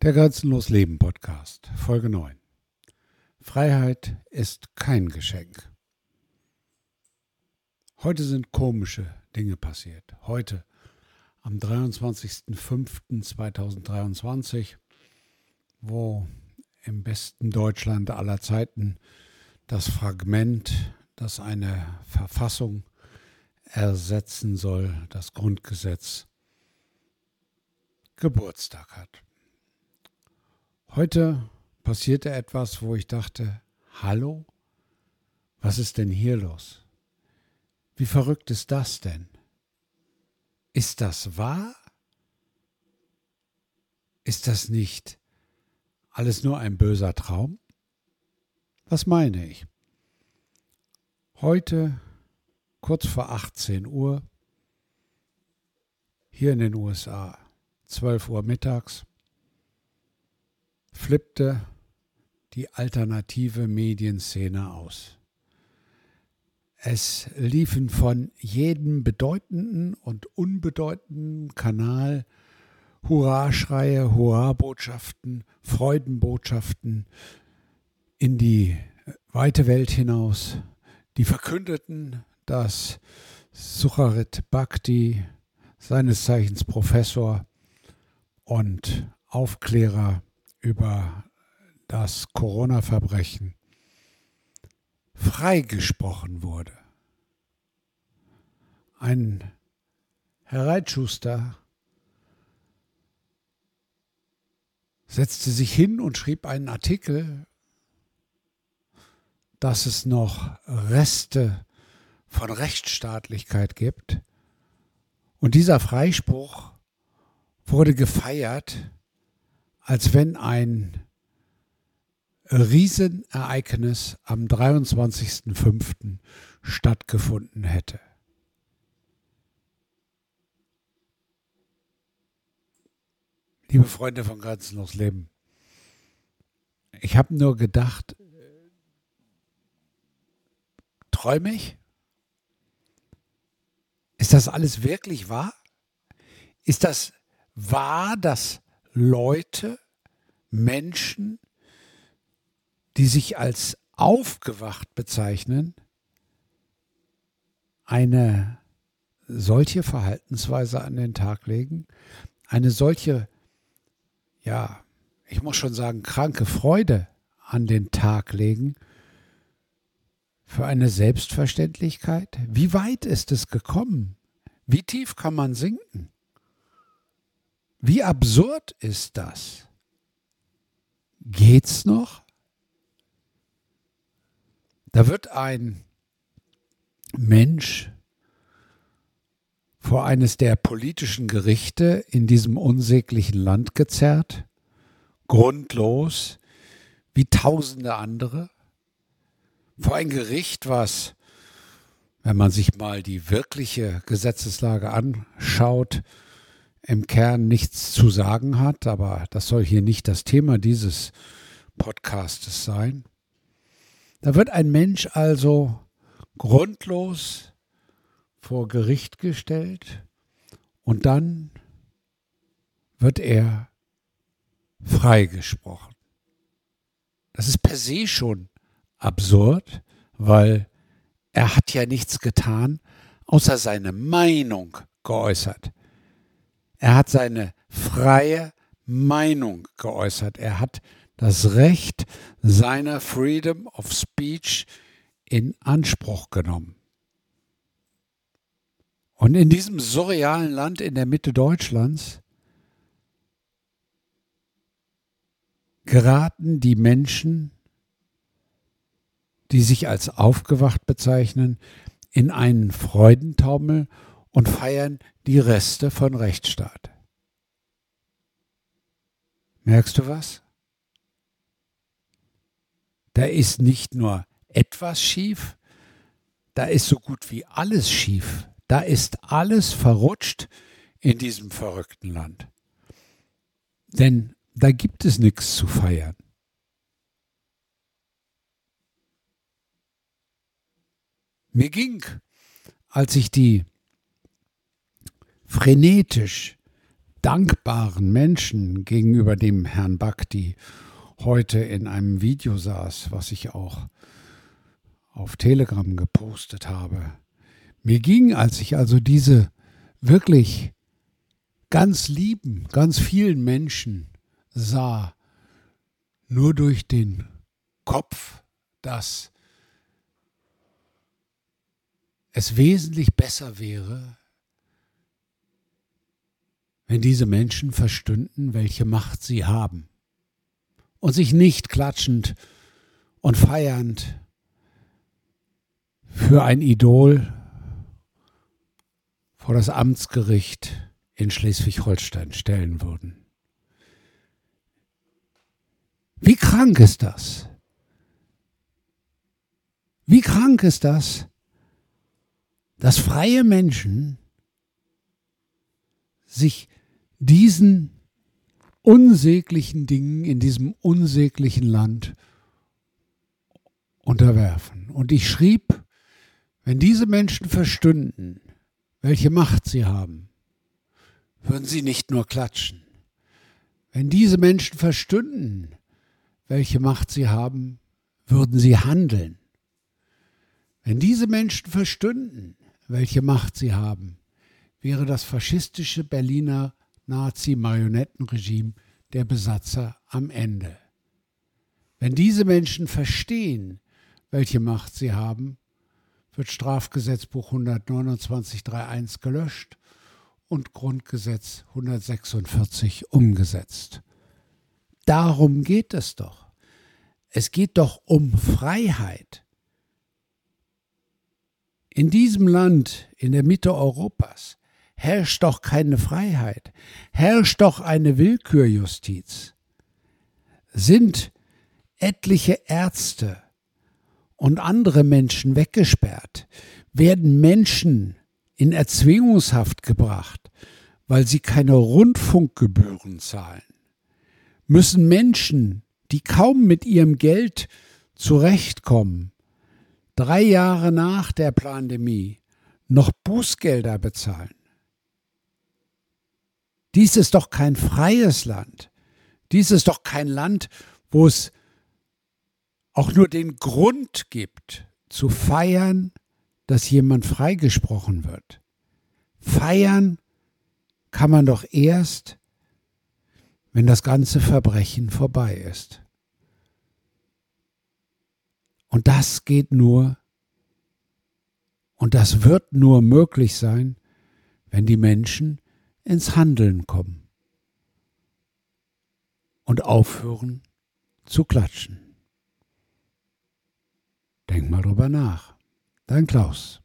Der Grenzenlos Leben Podcast, Folge 9. Freiheit ist kein Geschenk. Heute sind komische Dinge passiert. Heute, am 23.05.2023, wo im besten Deutschland aller Zeiten das Fragment, das eine Verfassung ersetzen soll, das Grundgesetz, Geburtstag hat. Heute passierte etwas, wo ich dachte, hallo, was ist denn hier los? Wie verrückt ist das denn? Ist das wahr? Ist das nicht alles nur ein böser Traum? Was meine ich? Heute, kurz vor 18 Uhr, hier in den USA, 12 Uhr mittags, flippte die alternative Medienszene aus. Es liefen von jedem bedeutenden und unbedeutenden Kanal Hurraschreie, Hurrabotschaften, Freudenbotschaften in die weite Welt hinaus, die verkündeten, dass Sucharit Bhakti, seines Zeichens Professor und Aufklärer über das Corona-Verbrechen freigesprochen wurde. Ein Herr Reitschuster setzte sich hin und schrieb einen Artikel, dass es noch Reste von Rechtsstaatlichkeit gibt. Und dieser Freispruch wurde gefeiert als wenn ein Riesenereignis am 23.05. stattgefunden hätte. Liebe Freunde von Grenzenlos Leben, ich habe nur gedacht, träume ich? Ist das alles wirklich wahr? Ist das wahr, dass Leute, Menschen, die sich als aufgewacht bezeichnen, eine solche Verhaltensweise an den Tag legen, eine solche, ja, ich muss schon sagen, kranke Freude an den Tag legen für eine Selbstverständlichkeit? Wie weit ist es gekommen? Wie tief kann man sinken? Wie absurd ist das? Geht's noch? Da wird ein Mensch vor eines der politischen Gerichte in diesem unsäglichen Land gezerrt, grundlos, wie tausende andere, vor ein Gericht, was, wenn man sich mal die wirkliche Gesetzeslage anschaut, im Kern nichts zu sagen hat, aber das soll hier nicht das Thema dieses Podcastes sein. Da wird ein Mensch also grundlos vor Gericht gestellt und dann wird er freigesprochen. Das ist per se schon absurd, weil er hat ja nichts getan, außer seine Meinung geäußert. Er hat seine freie Meinung geäußert. Er hat das Recht seiner Freedom of Speech in Anspruch genommen. Und in diesem surrealen Land in der Mitte Deutschlands geraten die Menschen, die sich als aufgewacht bezeichnen, in einen Freudentaumel und feiern die Reste von Rechtsstaat. Merkst du was? Da ist nicht nur etwas schief, da ist so gut wie alles schief. Da ist alles verrutscht in diesem verrückten Land. Denn da gibt es nichts zu feiern. Mir ging, als ich die frenetisch dankbaren Menschen gegenüber dem Herrn Bhakti heute in einem Video saß, was ich auch auf Telegram gepostet habe. Mir ging, als ich also diese wirklich ganz lieben, ganz vielen Menschen sah, nur durch den Kopf, dass es wesentlich besser wäre, wenn diese Menschen verstünden, welche Macht sie haben und sich nicht klatschend und feiernd für ein Idol vor das Amtsgericht in Schleswig-Holstein stellen würden. Wie krank ist das? Wie krank ist das, dass freie Menschen sich diesen unsäglichen Dingen in diesem unsäglichen Land unterwerfen. Und ich schrieb, wenn diese Menschen verstünden, welche Macht sie haben, würden sie nicht nur klatschen. Wenn diese Menschen verstünden, welche Macht sie haben, würden sie handeln. Wenn diese Menschen verstünden, welche Macht sie haben, wäre das faschistische Berliner Nazi-Marionettenregime der Besatzer am Ende. Wenn diese Menschen verstehen, welche Macht sie haben, wird Strafgesetzbuch 129.3.1 gelöscht und Grundgesetz 146 umgesetzt. Darum geht es doch. Es geht doch um Freiheit. In diesem Land in der Mitte Europas herrscht doch keine Freiheit, herrscht doch eine Willkürjustiz. Sind etliche Ärzte und andere Menschen weggesperrt, werden Menschen in Erzwingungshaft gebracht, weil sie keine Rundfunkgebühren zahlen, müssen Menschen, die kaum mit ihrem Geld zurechtkommen, drei Jahre nach der Pandemie noch Bußgelder bezahlen. Dies ist doch kein freies Land. Dies ist doch kein Land, wo es auch nur den Grund gibt, zu feiern, dass jemand freigesprochen wird. Feiern kann man doch erst, wenn das ganze Verbrechen vorbei ist. Und das geht nur und das wird nur möglich sein, wenn die Menschen ins Handeln kommen und aufhören zu klatschen. Denk mal drüber nach. Dein Klaus.